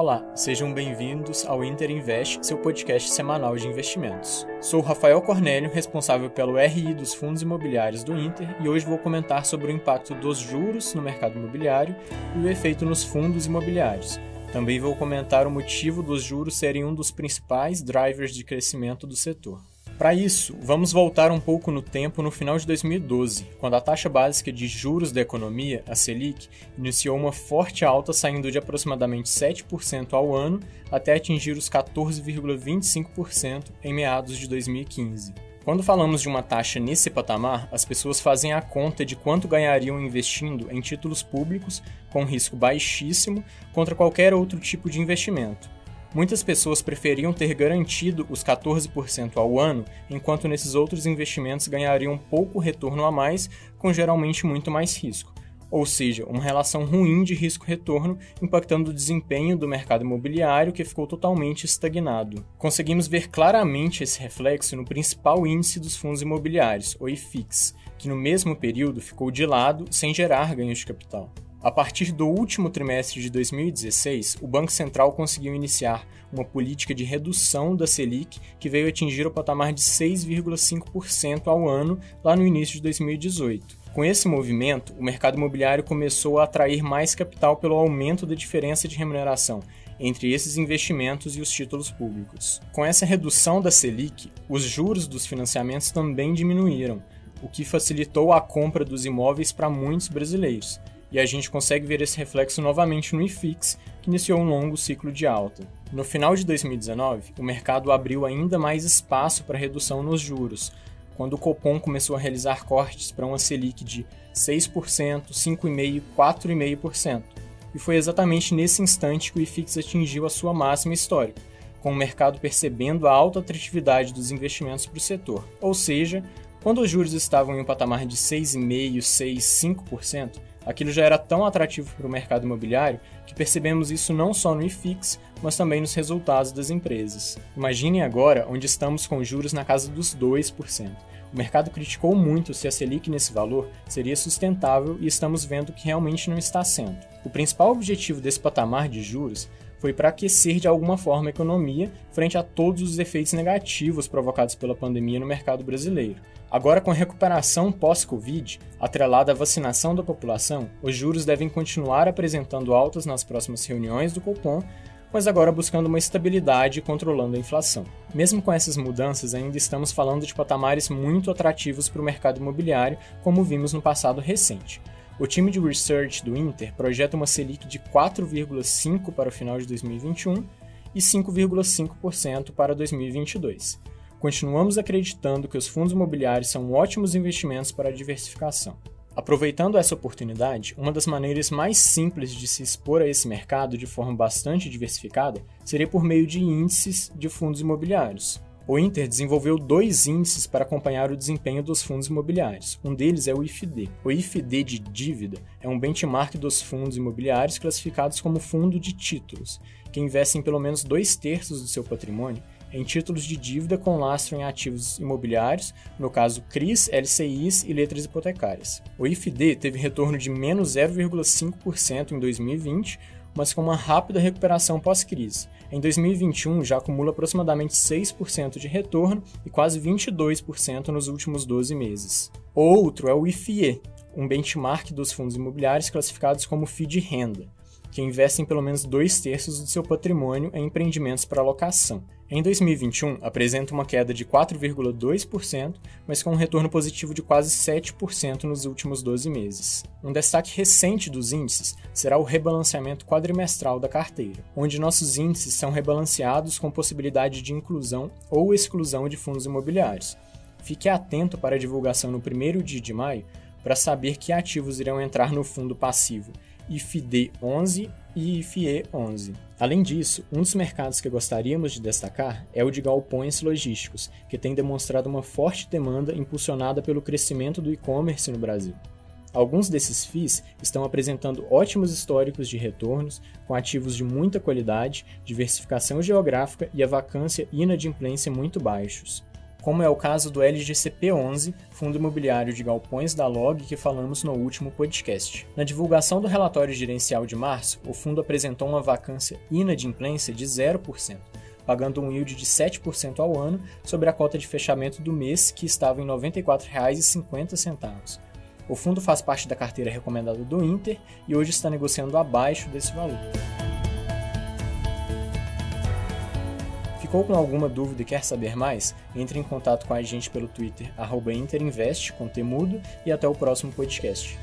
Olá, sejam bem-vindos ao Inter Invest, seu podcast semanal de investimentos. Sou Rafael Cornélio, responsável pelo RI dos fundos imobiliários do Inter, e hoje vou comentar sobre o impacto dos juros no mercado imobiliário e o efeito nos fundos imobiliários. Também vou comentar o motivo dos juros serem um dos principais drivers de crescimento do setor. Para isso, vamos voltar um pouco no tempo no final de 2012, quando a taxa básica de juros da economia, a Selic, iniciou uma forte alta saindo de aproximadamente 7% ao ano até atingir os 14,25% em meados de 2015. Quando falamos de uma taxa nesse patamar, as pessoas fazem a conta de quanto ganhariam investindo em títulos públicos com risco baixíssimo contra qualquer outro tipo de investimento. Muitas pessoas preferiam ter garantido os 14% ao ano, enquanto nesses outros investimentos ganhariam pouco retorno a mais, com geralmente muito mais risco. Ou seja, uma relação ruim de risco-retorno impactando o desempenho do mercado imobiliário que ficou totalmente estagnado. Conseguimos ver claramente esse reflexo no principal índice dos fundos imobiliários, o IFIX, que no mesmo período ficou de lado sem gerar ganhos de capital. A partir do último trimestre de 2016, o Banco Central conseguiu iniciar uma política de redução da Selic que veio atingir o patamar de 6,5% ao ano lá no início de 2018. Com esse movimento, o mercado imobiliário começou a atrair mais capital pelo aumento da diferença de remuneração entre esses investimentos e os títulos públicos. Com essa redução da Selic, os juros dos financiamentos também diminuíram, o que facilitou a compra dos imóveis para muitos brasileiros e a gente consegue ver esse reflexo novamente no IFIX, que iniciou um longo ciclo de alta. No final de 2019, o mercado abriu ainda mais espaço para redução nos juros, quando o Copom começou a realizar cortes para uma Selic de 6%, 5,5% e 4,5%. E foi exatamente nesse instante que o IFIX atingiu a sua máxima histórica, com o mercado percebendo a alta atratividade dos investimentos para o setor. Ou seja, quando os juros estavam em um patamar de 6,5%, 6%, 5%, Aquilo já era tão atrativo para o mercado imobiliário que percebemos isso não só no IFIX, mas também nos resultados das empresas. Imaginem agora onde estamos com juros na casa dos 2%. O mercado criticou muito se a Selic nesse valor seria sustentável e estamos vendo que realmente não está sendo. O principal objetivo desse patamar de juros foi para aquecer de alguma forma a economia frente a todos os efeitos negativos provocados pela pandemia no mercado brasileiro. Agora, com a recuperação pós-Covid, atrelada à vacinação da população, os juros devem continuar apresentando altas nas próximas reuniões do Copom, mas agora buscando uma estabilidade e controlando a inflação. Mesmo com essas mudanças, ainda estamos falando de patamares muito atrativos para o mercado imobiliário, como vimos no passado recente. O time de research do Inter projeta uma Selic de 4,5% para o final de 2021 e 5,5% para 2022 continuamos acreditando que os fundos imobiliários são ótimos investimentos para a diversificação. Aproveitando essa oportunidade, uma das maneiras mais simples de se expor a esse mercado de forma bastante diversificada seria por meio de índices de fundos imobiliários. O Inter desenvolveu dois índices para acompanhar o desempenho dos fundos imobiliários. Um deles é o IFD. O IFD de dívida é um benchmark dos fundos imobiliários classificados como fundo de títulos, que investem pelo menos dois terços do seu patrimônio em títulos de dívida com lastro em ativos imobiliários, no caso CRIs, LCIs e letras hipotecárias. O IFD teve retorno de menos 0,5% em 2020, mas com uma rápida recuperação pós-crise. Em 2021, já acumula aproximadamente 6% de retorno e quase 22% nos últimos 12 meses. Outro é o IFIE, um benchmark dos fundos imobiliários classificados como FII de renda, que investem pelo menos dois terços do seu patrimônio em empreendimentos para locação. Em 2021, apresenta uma queda de 4,2%, mas com um retorno positivo de quase 7% nos últimos 12 meses. Um destaque recente dos índices será o rebalanceamento quadrimestral da carteira, onde nossos índices são rebalanceados com possibilidade de inclusão ou exclusão de fundos imobiliários. Fique atento para a divulgação no primeiro dia de maio para saber que ativos irão entrar no fundo passivo IFD 11 e IFE 11. Além disso, um dos mercados que gostaríamos de destacar é o de galpões logísticos, que tem demonstrado uma forte demanda impulsionada pelo crescimento do e-commerce no Brasil. Alguns desses FIIs estão apresentando ótimos históricos de retornos, com ativos de muita qualidade, diversificação geográfica e a vacância e inadimplência muito baixos. Como é o caso do LGCP11, Fundo Imobiliário de Galpões da Log, que falamos no último podcast. Na divulgação do relatório gerencial de março, o fundo apresentou uma vacância inadimplência de 0%, pagando um yield de 7% ao ano sobre a cota de fechamento do mês, que estava em R$ 94,50. O fundo faz parte da carteira recomendada do Inter e hoje está negociando abaixo desse valor. Ficou com alguma dúvida e quer saber mais? Entre em contato com a gente pelo Twitter, Interinvest, com temudo, e até o próximo podcast.